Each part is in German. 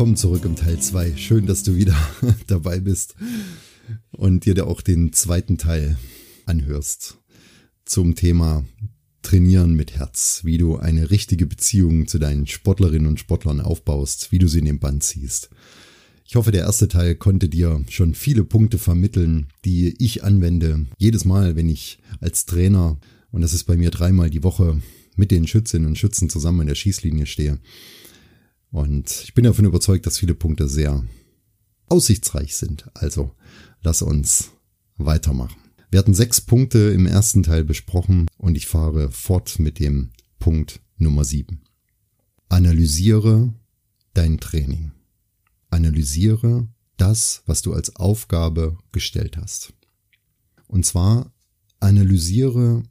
willkommen zurück im Teil 2. Schön, dass du wieder dabei bist und dir auch den zweiten Teil anhörst zum Thema Trainieren mit Herz, wie du eine richtige Beziehung zu deinen Sportlerinnen und Sportlern aufbaust, wie du sie in den Band ziehst. Ich hoffe, der erste Teil konnte dir schon viele Punkte vermitteln, die ich anwende. Jedes Mal, wenn ich als Trainer, und das ist bei mir dreimal die Woche, mit den Schützinnen und Schützen zusammen in der Schießlinie stehe. Und ich bin davon überzeugt, dass viele Punkte sehr aussichtsreich sind. Also lass uns weitermachen. Wir hatten sechs Punkte im ersten Teil besprochen und ich fahre fort mit dem Punkt Nummer sieben. Analysiere dein Training. Analysiere das, was du als Aufgabe gestellt hast. Und zwar analysiere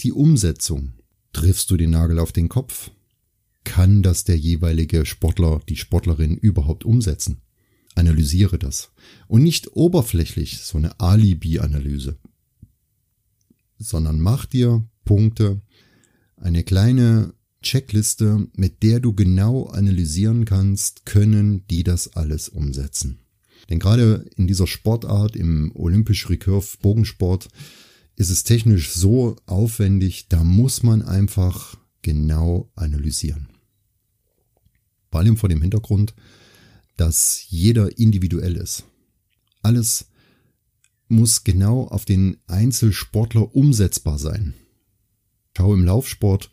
die Umsetzung. Triffst du den Nagel auf den Kopf? Kann das der jeweilige Sportler, die Sportlerin überhaupt umsetzen? Analysiere das. Und nicht oberflächlich, so eine Alibi-Analyse, sondern mach dir Punkte, eine kleine Checkliste, mit der du genau analysieren kannst, können die das alles umsetzen. Denn gerade in dieser Sportart, im Olympisch Recurve Bogensport, ist es technisch so aufwendig, da muss man einfach genau analysieren. Vor allem vor dem Hintergrund, dass jeder individuell ist. Alles muss genau auf den Einzelsportler umsetzbar sein. Schau im Laufsport,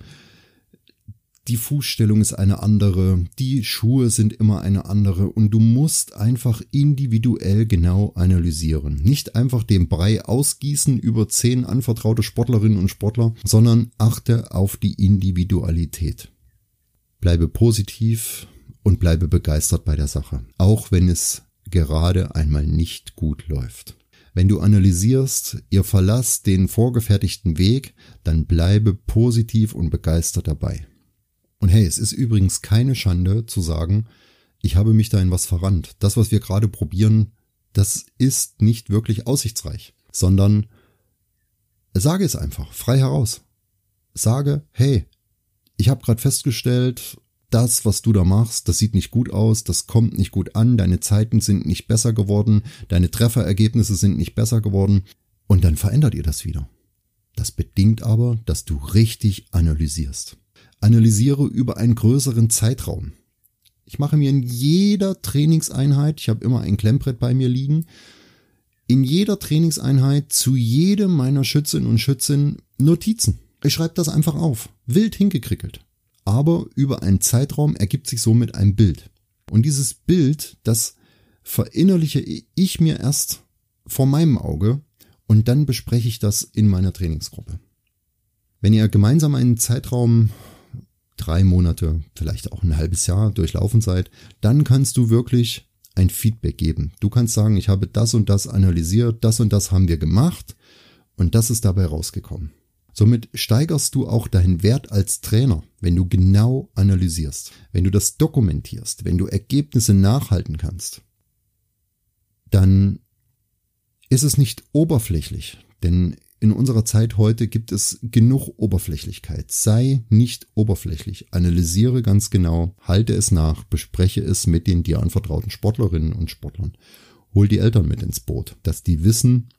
die Fußstellung ist eine andere, die Schuhe sind immer eine andere und du musst einfach individuell genau analysieren. Nicht einfach den Brei ausgießen über zehn anvertraute Sportlerinnen und Sportler, sondern achte auf die Individualität. Bleibe positiv, und bleibe begeistert bei der Sache, auch wenn es gerade einmal nicht gut läuft. Wenn du analysierst, ihr verlasst den vorgefertigten Weg, dann bleibe positiv und begeistert dabei. Und hey, es ist übrigens keine Schande zu sagen, ich habe mich da in was verrannt. Das, was wir gerade probieren, das ist nicht wirklich aussichtsreich, sondern sage es einfach, frei heraus. Sage, hey, ich habe gerade festgestellt, das, was du da machst, das sieht nicht gut aus, das kommt nicht gut an, deine Zeiten sind nicht besser geworden, deine Trefferergebnisse sind nicht besser geworden und dann verändert ihr das wieder. Das bedingt aber, dass du richtig analysierst. Analysiere über einen größeren Zeitraum. Ich mache mir in jeder Trainingseinheit, ich habe immer ein Klemmbrett bei mir liegen, in jeder Trainingseinheit zu jedem meiner Schützinnen und Schützen Notizen. Ich schreibe das einfach auf. Wild hingekrickelt aber über einen Zeitraum ergibt sich somit ein Bild. Und dieses Bild, das verinnerliche ich mir erst vor meinem Auge und dann bespreche ich das in meiner Trainingsgruppe. Wenn ihr gemeinsam einen Zeitraum drei Monate, vielleicht auch ein halbes Jahr durchlaufen seid, dann kannst du wirklich ein Feedback geben. Du kannst sagen, ich habe das und das analysiert, das und das haben wir gemacht und das ist dabei rausgekommen. Somit steigerst du auch deinen Wert als Trainer, wenn du genau analysierst, wenn du das dokumentierst, wenn du Ergebnisse nachhalten kannst. Dann ist es nicht oberflächlich, denn in unserer Zeit heute gibt es genug Oberflächlichkeit. Sei nicht oberflächlich, analysiere ganz genau, halte es nach, bespreche es mit den dir anvertrauten Sportlerinnen und Sportlern. Hol die Eltern mit ins Boot, dass die wissen,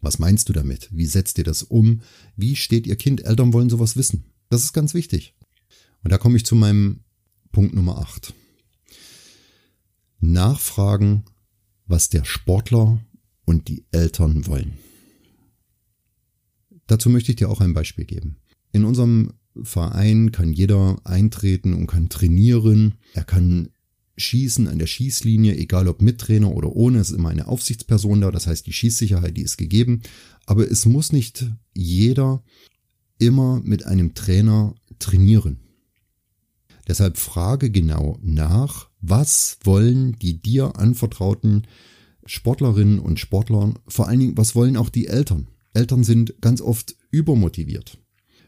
was meinst du damit? Wie setzt ihr das um? Wie steht ihr Kind? Eltern wollen sowas wissen. Das ist ganz wichtig. Und da komme ich zu meinem Punkt Nummer 8. Nachfragen, was der Sportler und die Eltern wollen. Dazu möchte ich dir auch ein Beispiel geben. In unserem Verein kann jeder eintreten und kann trainieren. Er kann Schießen an der Schießlinie, egal ob mit Trainer oder ohne, ist immer eine Aufsichtsperson da, das heißt die Schießsicherheit, die ist gegeben, aber es muss nicht jeder immer mit einem Trainer trainieren. Deshalb frage genau nach, was wollen die dir anvertrauten Sportlerinnen und Sportler, vor allen Dingen, was wollen auch die Eltern? Eltern sind ganz oft übermotiviert.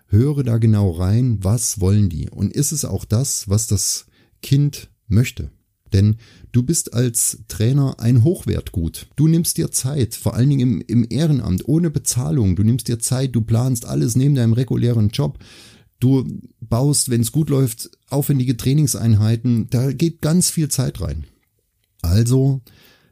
Höre da genau rein, was wollen die? Und ist es auch das, was das Kind möchte? Denn du bist als Trainer ein Hochwertgut. Du nimmst dir Zeit, vor allen Dingen im, im Ehrenamt, ohne Bezahlung. Du nimmst dir Zeit, du planst alles neben deinem regulären Job. Du baust, wenn es gut läuft, aufwendige Trainingseinheiten. Da geht ganz viel Zeit rein. Also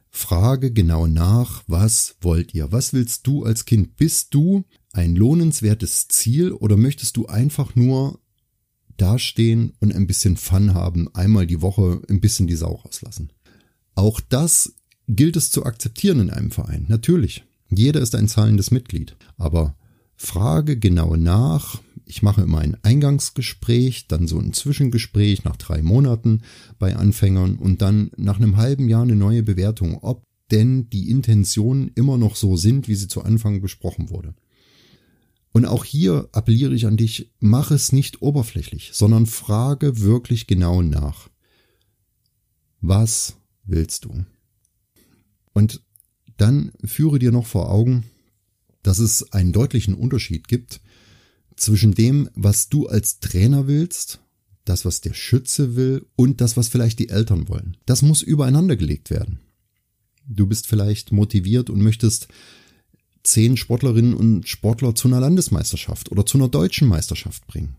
frage genau nach, was wollt ihr? Was willst du als Kind? Bist du ein lohnenswertes Ziel oder möchtest du einfach nur dastehen und ein bisschen Fun haben, einmal die Woche ein bisschen die Sau rauslassen? Auch das gilt es zu akzeptieren in einem Verein. Natürlich. Jeder ist ein zahlendes Mitglied. Aber frage genau nach. Ich mache immer ein Eingangsgespräch, dann so ein Zwischengespräch nach drei Monaten bei Anfängern und dann nach einem halben Jahr eine neue Bewertung, ob denn die Intentionen immer noch so sind, wie sie zu Anfang besprochen wurde. Und auch hier appelliere ich an dich, mach es nicht oberflächlich, sondern frage wirklich genau nach. Was willst du? Und dann führe dir noch vor Augen, dass es einen deutlichen Unterschied gibt zwischen dem, was du als Trainer willst, das, was der Schütze will und das, was vielleicht die Eltern wollen. Das muss übereinander gelegt werden. Du bist vielleicht motiviert und möchtest zehn Sportlerinnen und Sportler zu einer Landesmeisterschaft oder zu einer deutschen Meisterschaft bringen.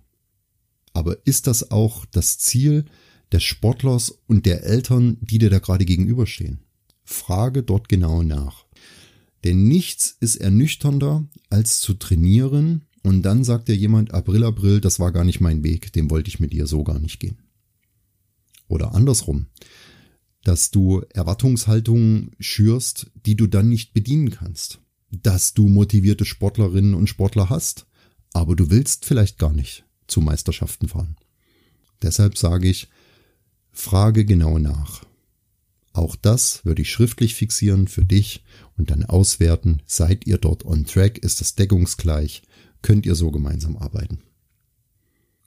Aber ist das auch das Ziel des Sportlers und der Eltern, die dir da gerade gegenüberstehen? Frage dort genau nach. Denn nichts ist ernüchternder, als zu trainieren und dann sagt dir jemand, April, April, das war gar nicht mein Weg, den wollte ich mit dir so gar nicht gehen. Oder andersrum, dass du Erwartungshaltungen schürst, die du dann nicht bedienen kannst. Dass du motivierte Sportlerinnen und Sportler hast, aber du willst vielleicht gar nicht zu Meisterschaften fahren. Deshalb sage ich, frage genau nach. Auch das würde ich schriftlich fixieren für dich und dann auswerten. Seid ihr dort on track? Ist das deckungsgleich? Könnt ihr so gemeinsam arbeiten?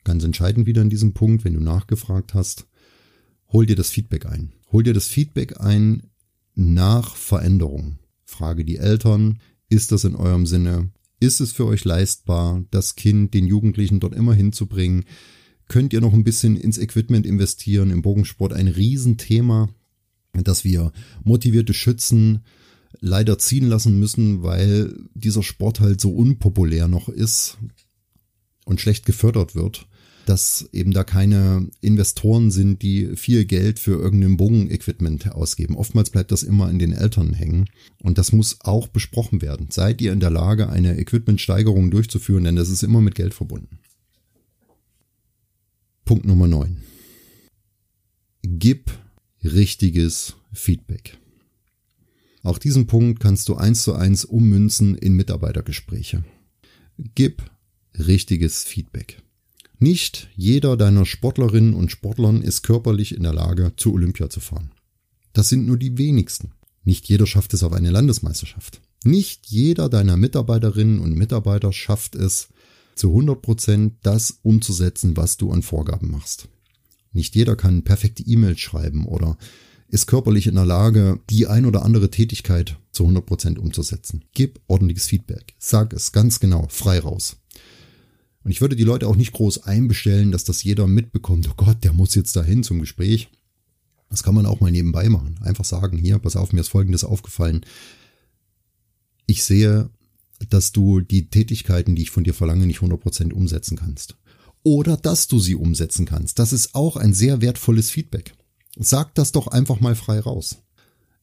Ganz entscheidend wieder in diesem Punkt, wenn du nachgefragt hast, hol dir das Feedback ein. Hol dir das Feedback ein nach Veränderung. Frage die Eltern, ist das in eurem Sinne? Ist es für euch leistbar, das Kind, den Jugendlichen dort immer hinzubringen? Könnt ihr noch ein bisschen ins Equipment investieren? Im Bogensport ein Riesenthema dass wir motivierte Schützen leider ziehen lassen müssen, weil dieser Sport halt so unpopulär noch ist und schlecht gefördert wird, dass eben da keine Investoren sind, die viel Geld für irgendein Bogenequipment ausgeben. Oftmals bleibt das immer in den Eltern hängen und das muss auch besprochen werden. Seid ihr in der Lage, eine Equipmentsteigerung durchzuführen, denn das ist immer mit Geld verbunden. Punkt Nummer 9. Gib richtiges Feedback. Auch diesen Punkt kannst du eins zu eins ummünzen in Mitarbeitergespräche. Gib richtiges Feedback. Nicht jeder deiner Sportlerinnen und Sportlern ist körperlich in der Lage, zu Olympia zu fahren. Das sind nur die wenigsten. Nicht jeder schafft es auf eine Landesmeisterschaft. Nicht jeder deiner Mitarbeiterinnen und Mitarbeiter schafft es, zu 100 Prozent das umzusetzen, was du an Vorgaben machst. Nicht jeder kann perfekte E-Mails schreiben oder ist körperlich in der Lage, die ein oder andere Tätigkeit zu 100 Prozent umzusetzen. Gib ordentliches Feedback. Sag es ganz genau, frei raus. Und ich würde die Leute auch nicht groß einbestellen, dass das jeder mitbekommt. Oh Gott, der muss jetzt dahin zum Gespräch. Das kann man auch mal nebenbei machen. Einfach sagen, hier, pass auf, mir ist Folgendes aufgefallen. Ich sehe, dass du die Tätigkeiten, die ich von dir verlange, nicht 100 Prozent umsetzen kannst oder dass du sie umsetzen kannst. Das ist auch ein sehr wertvolles Feedback. Sag das doch einfach mal frei raus.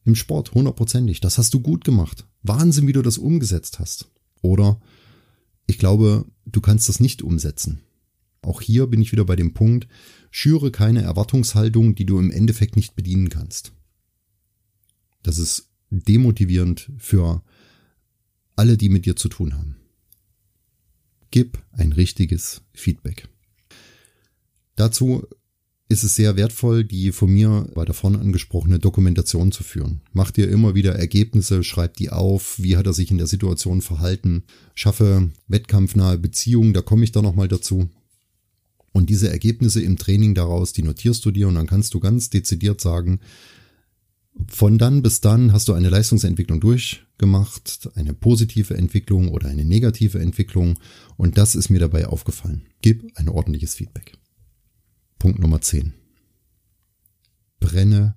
Im Sport hundertprozentig. Das hast du gut gemacht. Wahnsinn, wie du das umgesetzt hast. Oder ich glaube, du kannst das nicht umsetzen. Auch hier bin ich wieder bei dem Punkt, schüre keine Erwartungshaltung, die du im Endeffekt nicht bedienen kannst. Das ist demotivierend für alle, die mit dir zu tun haben. Gib ein richtiges Feedback. Dazu ist es sehr wertvoll, die von mir bei der vorne angesprochene Dokumentation zu führen. Mach dir immer wieder Ergebnisse, schreib die auf, wie hat er sich in der Situation verhalten, schaffe wettkampfnahe Beziehungen, da komme ich da nochmal dazu. Und diese Ergebnisse im Training daraus, die notierst du dir und dann kannst du ganz dezidiert sagen, von dann bis dann hast du eine Leistungsentwicklung durchgemacht, eine positive Entwicklung oder eine negative Entwicklung und das ist mir dabei aufgefallen. Gib ein ordentliches Feedback. Punkt Nummer 10. Brenne,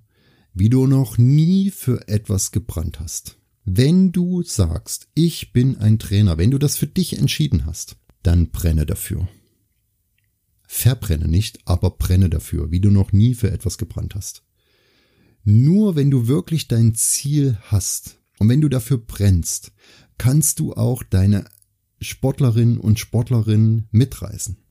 wie du noch nie für etwas gebrannt hast. Wenn du sagst, ich bin ein Trainer, wenn du das für dich entschieden hast, dann brenne dafür. Verbrenne nicht, aber brenne dafür, wie du noch nie für etwas gebrannt hast. Nur wenn du wirklich dein Ziel hast und wenn du dafür brennst, kannst du auch deine Sportlerinnen und Sportlerinnen mitreißen.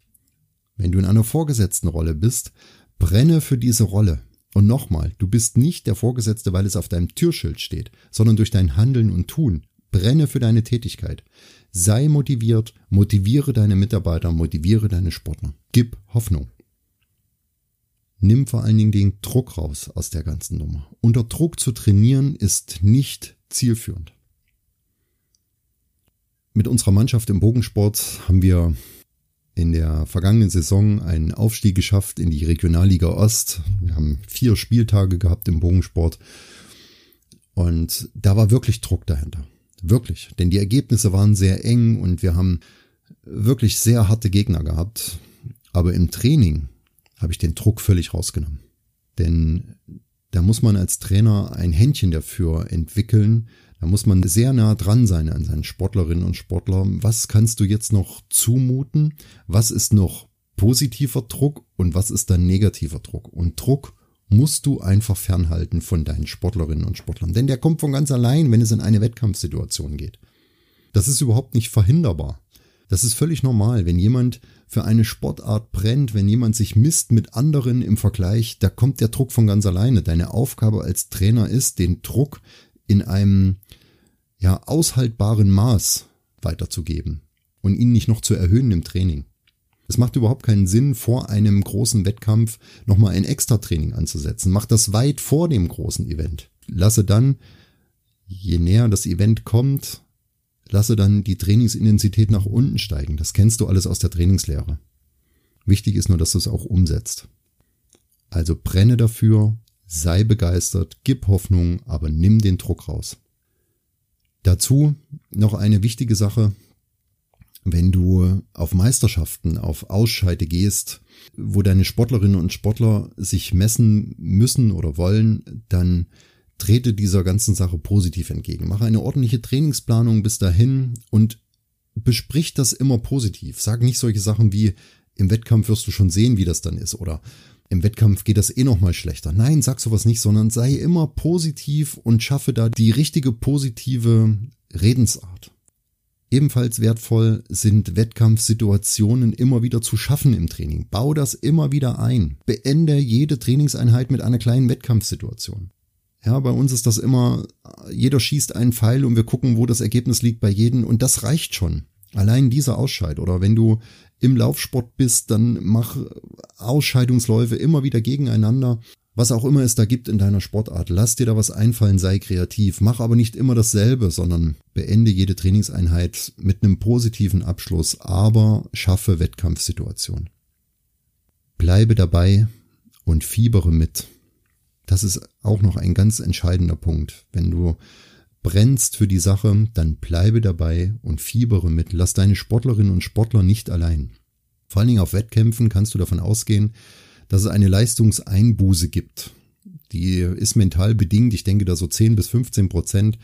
Wenn du in einer vorgesetzten Rolle bist, brenne für diese Rolle. Und nochmal, du bist nicht der Vorgesetzte, weil es auf deinem Türschild steht, sondern durch dein Handeln und Tun. Brenne für deine Tätigkeit. Sei motiviert, motiviere deine Mitarbeiter, motiviere deine Sportler. Gib Hoffnung. Nimm vor allen Dingen den Druck raus aus der ganzen Nummer. Unter Druck zu trainieren ist nicht zielführend. Mit unserer Mannschaft im Bogensport haben wir in der vergangenen Saison einen Aufstieg geschafft in die Regionalliga Ost. Wir haben vier Spieltage gehabt im Bogensport. Und da war wirklich Druck dahinter. Wirklich. Denn die Ergebnisse waren sehr eng und wir haben wirklich sehr harte Gegner gehabt. Aber im Training habe ich den Druck völlig rausgenommen. Denn da muss man als Trainer ein Händchen dafür entwickeln. Da muss man sehr nah dran sein an seinen Sportlerinnen und Sportlern. Was kannst du jetzt noch zumuten? Was ist noch positiver Druck und was ist dann negativer Druck? Und Druck musst du einfach fernhalten von deinen Sportlerinnen und Sportlern. Denn der kommt von ganz allein, wenn es in eine Wettkampfsituation geht. Das ist überhaupt nicht verhinderbar. Das ist völlig normal. Wenn jemand für eine Sportart brennt, wenn jemand sich misst mit anderen im Vergleich, da kommt der Druck von ganz alleine. Deine Aufgabe als Trainer ist, den Druck in einem ja aushaltbaren Maß weiterzugeben und ihn nicht noch zu erhöhen im Training. Es macht überhaupt keinen Sinn, vor einem großen Wettkampf nochmal ein Extra-Training anzusetzen. Mach das weit vor dem großen Event. Lasse dann, je näher das Event kommt, lasse dann die Trainingsintensität nach unten steigen. Das kennst du alles aus der Trainingslehre. Wichtig ist nur, dass du es auch umsetzt. Also brenne dafür, sei begeistert, gib Hoffnung, aber nimm den Druck raus. Dazu noch eine wichtige Sache, wenn du auf Meisterschaften, auf Ausscheide gehst, wo deine Sportlerinnen und Sportler sich messen müssen oder wollen, dann trete dieser ganzen Sache positiv entgegen. Mache eine ordentliche Trainingsplanung bis dahin und besprich das immer positiv. Sag nicht solche Sachen wie, im Wettkampf wirst du schon sehen, wie das dann ist oder im Wettkampf geht das eh noch mal schlechter. Nein, sag sowas nicht, sondern sei immer positiv und schaffe da die richtige positive Redensart. Ebenfalls wertvoll sind Wettkampfsituationen immer wieder zu schaffen im Training. Bau das immer wieder ein. Beende jede Trainingseinheit mit einer kleinen Wettkampfsituation. Ja, bei uns ist das immer, jeder schießt einen Pfeil und wir gucken, wo das Ergebnis liegt bei jedem und das reicht schon. Allein dieser Ausscheid oder wenn du im Laufsport bist, dann mach Ausscheidungsläufe immer wieder gegeneinander was auch immer es da gibt in deiner Sportart, lass dir da was einfallen, sei kreativ. Mach aber nicht immer dasselbe, sondern beende jede Trainingseinheit mit einem positiven Abschluss, aber schaffe Wettkampfsituationen. Bleibe dabei und fiebere mit. Das ist auch noch ein ganz entscheidender Punkt. Wenn du brennst für die Sache, dann bleibe dabei und fiebere mit. Lass deine Sportlerinnen und Sportler nicht allein. Vor allen Dingen auf Wettkämpfen kannst du davon ausgehen, dass es eine Leistungseinbuße gibt. Die ist mental bedingt. Ich denke da so 10 bis 15 Prozent.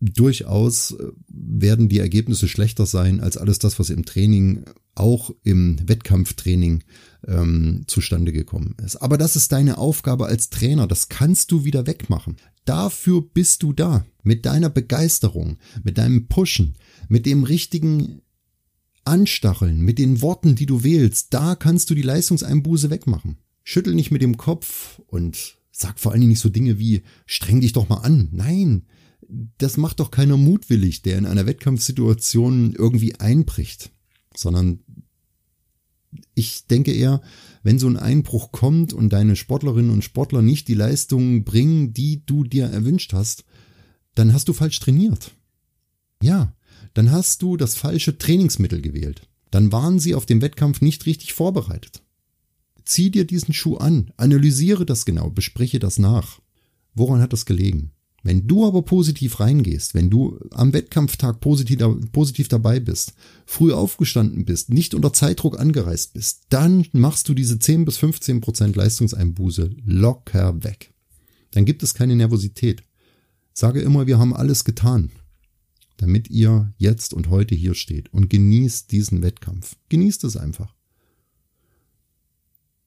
Durchaus äh, werden die Ergebnisse schlechter sein als alles das, was im Training, auch im Wettkampftraining ähm, zustande gekommen ist. Aber das ist deine Aufgabe als Trainer. Das kannst du wieder wegmachen. Dafür bist du da. Mit deiner Begeisterung, mit deinem Pushen, mit dem richtigen Anstacheln, mit den Worten, die du wählst, da kannst du die Leistungseinbuße wegmachen. Schüttel nicht mit dem Kopf und sag vor allen Dingen nicht so Dinge wie, streng dich doch mal an. Nein, das macht doch keiner mutwillig, der in einer Wettkampfsituation irgendwie einbricht, sondern ich denke eher, wenn so ein Einbruch kommt und deine Sportlerinnen und Sportler nicht die Leistungen bringen, die du dir erwünscht hast, dann hast du falsch trainiert. Ja, dann hast du das falsche Trainingsmittel gewählt. Dann waren sie auf dem Wettkampf nicht richtig vorbereitet. Zieh dir diesen Schuh an, analysiere das genau, bespreche das nach. Woran hat das gelegen? Wenn du aber positiv reingehst, wenn du am Wettkampftag positiv, positiv dabei bist, früh aufgestanden bist, nicht unter Zeitdruck angereist bist, dann machst du diese 10 bis 15 Prozent Leistungseinbuße locker weg. Dann gibt es keine Nervosität. Sage immer, wir haben alles getan damit ihr jetzt und heute hier steht und genießt diesen Wettkampf. Genießt es einfach.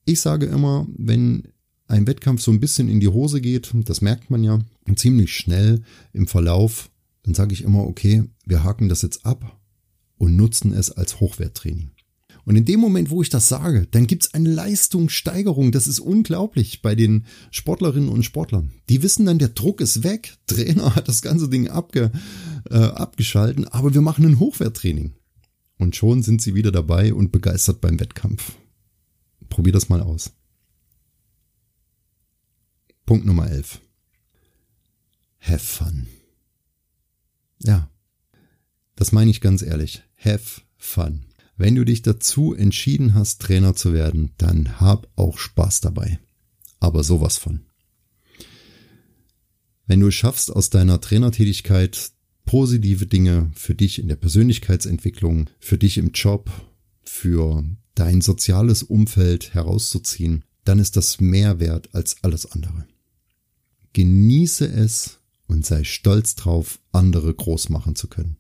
Ich sage immer, wenn ein Wettkampf so ein bisschen in die Hose geht, das merkt man ja ziemlich schnell im Verlauf, dann sage ich immer, okay, wir haken das jetzt ab und nutzen es als Hochwerttraining. Und in dem Moment, wo ich das sage, dann gibt's eine Leistungssteigerung. Das ist unglaublich bei den Sportlerinnen und Sportlern. Die wissen dann, der Druck ist weg. Trainer hat das ganze Ding abge, äh, abgeschalten, aber wir machen ein Hochwerttraining. Und schon sind sie wieder dabei und begeistert beim Wettkampf. Probier das mal aus. Punkt Nummer 11. Have fun. Ja, das meine ich ganz ehrlich. Have fun. Wenn du dich dazu entschieden hast, Trainer zu werden, dann hab auch Spaß dabei. Aber sowas von. Wenn du es schaffst, aus deiner Trainertätigkeit positive Dinge für dich in der Persönlichkeitsentwicklung, für dich im Job, für dein soziales Umfeld herauszuziehen, dann ist das mehr wert als alles andere. Genieße es und sei stolz drauf, andere groß machen zu können.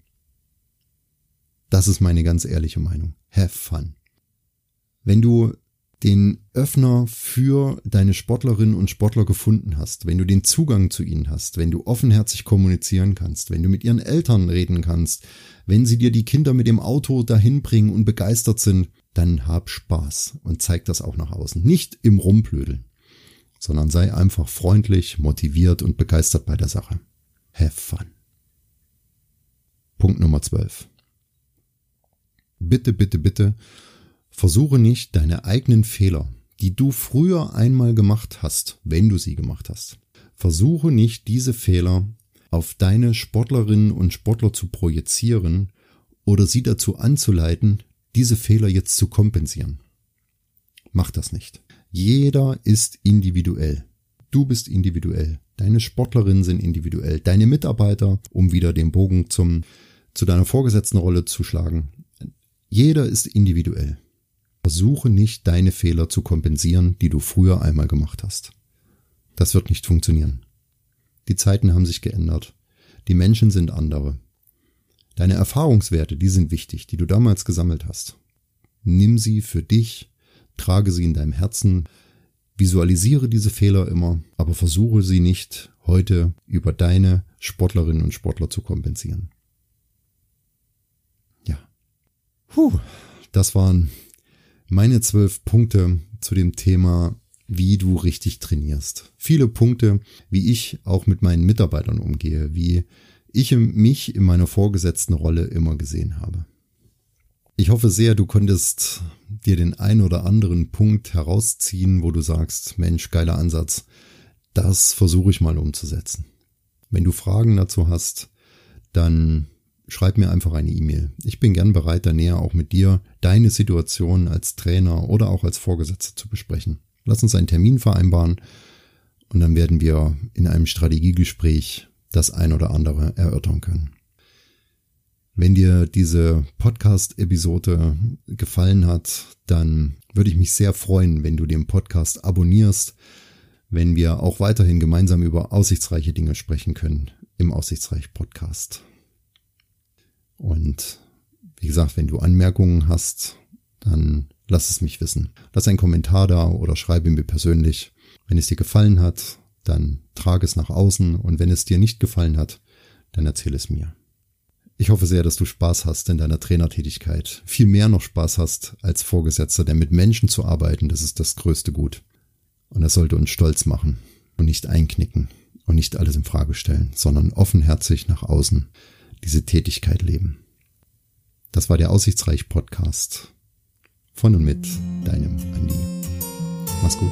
Das ist meine ganz ehrliche Meinung. Have fun. Wenn du den Öffner für deine Sportlerinnen und Sportler gefunden hast, wenn du den Zugang zu ihnen hast, wenn du offenherzig kommunizieren kannst, wenn du mit ihren Eltern reden kannst, wenn sie dir die Kinder mit dem Auto dahin bringen und begeistert sind, dann hab Spaß und zeig das auch nach außen. Nicht im Rumplödeln, sondern sei einfach freundlich, motiviert und begeistert bei der Sache. Have fun. Punkt Nummer 12 bitte, bitte, bitte, versuche nicht deine eigenen Fehler, die du früher einmal gemacht hast, wenn du sie gemacht hast, versuche nicht diese Fehler auf deine Sportlerinnen und Sportler zu projizieren oder sie dazu anzuleiten, diese Fehler jetzt zu kompensieren. Mach das nicht. Jeder ist individuell. Du bist individuell. Deine Sportlerinnen sind individuell. Deine Mitarbeiter, um wieder den Bogen zum, zu deiner vorgesetzten Rolle zu schlagen, jeder ist individuell. Versuche nicht, deine Fehler zu kompensieren, die du früher einmal gemacht hast. Das wird nicht funktionieren. Die Zeiten haben sich geändert. Die Menschen sind andere. Deine Erfahrungswerte, die sind wichtig, die du damals gesammelt hast. Nimm sie für dich, trage sie in deinem Herzen, visualisiere diese Fehler immer, aber versuche sie nicht heute über deine Sportlerinnen und Sportler zu kompensieren. Puh, das waren meine zwölf Punkte zu dem Thema, wie du richtig trainierst. Viele Punkte, wie ich auch mit meinen Mitarbeitern umgehe, wie ich mich in meiner vorgesetzten Rolle immer gesehen habe. Ich hoffe sehr, du konntest dir den ein oder anderen Punkt herausziehen, wo du sagst, Mensch, geiler Ansatz, das versuche ich mal umzusetzen. Wenn du Fragen dazu hast, dann schreib mir einfach eine E-Mail. Ich bin gern bereit, da näher auch mit dir deine Situation als Trainer oder auch als Vorgesetzter zu besprechen. Lass uns einen Termin vereinbaren und dann werden wir in einem Strategiegespräch das ein oder andere erörtern können. Wenn dir diese Podcast-Episode gefallen hat, dann würde ich mich sehr freuen, wenn du den Podcast abonnierst, wenn wir auch weiterhin gemeinsam über aussichtsreiche Dinge sprechen können im Aussichtsreich Podcast. Und wie gesagt, wenn du Anmerkungen hast, dann lass es mich wissen. Lass einen Kommentar da oder schreibe mir persönlich. Wenn es dir gefallen hat, dann trage es nach außen und wenn es dir nicht gefallen hat, dann erzähle es mir. Ich hoffe sehr, dass du Spaß hast in deiner Trainertätigkeit. Viel mehr noch Spaß hast als Vorgesetzter, denn mit Menschen zu arbeiten, das ist das größte Gut. Und das sollte uns stolz machen und nicht einknicken und nicht alles in Frage stellen, sondern offenherzig nach außen diese Tätigkeit leben. Das war der Aussichtsreich Podcast von und mit deinem Andi. Mach's gut.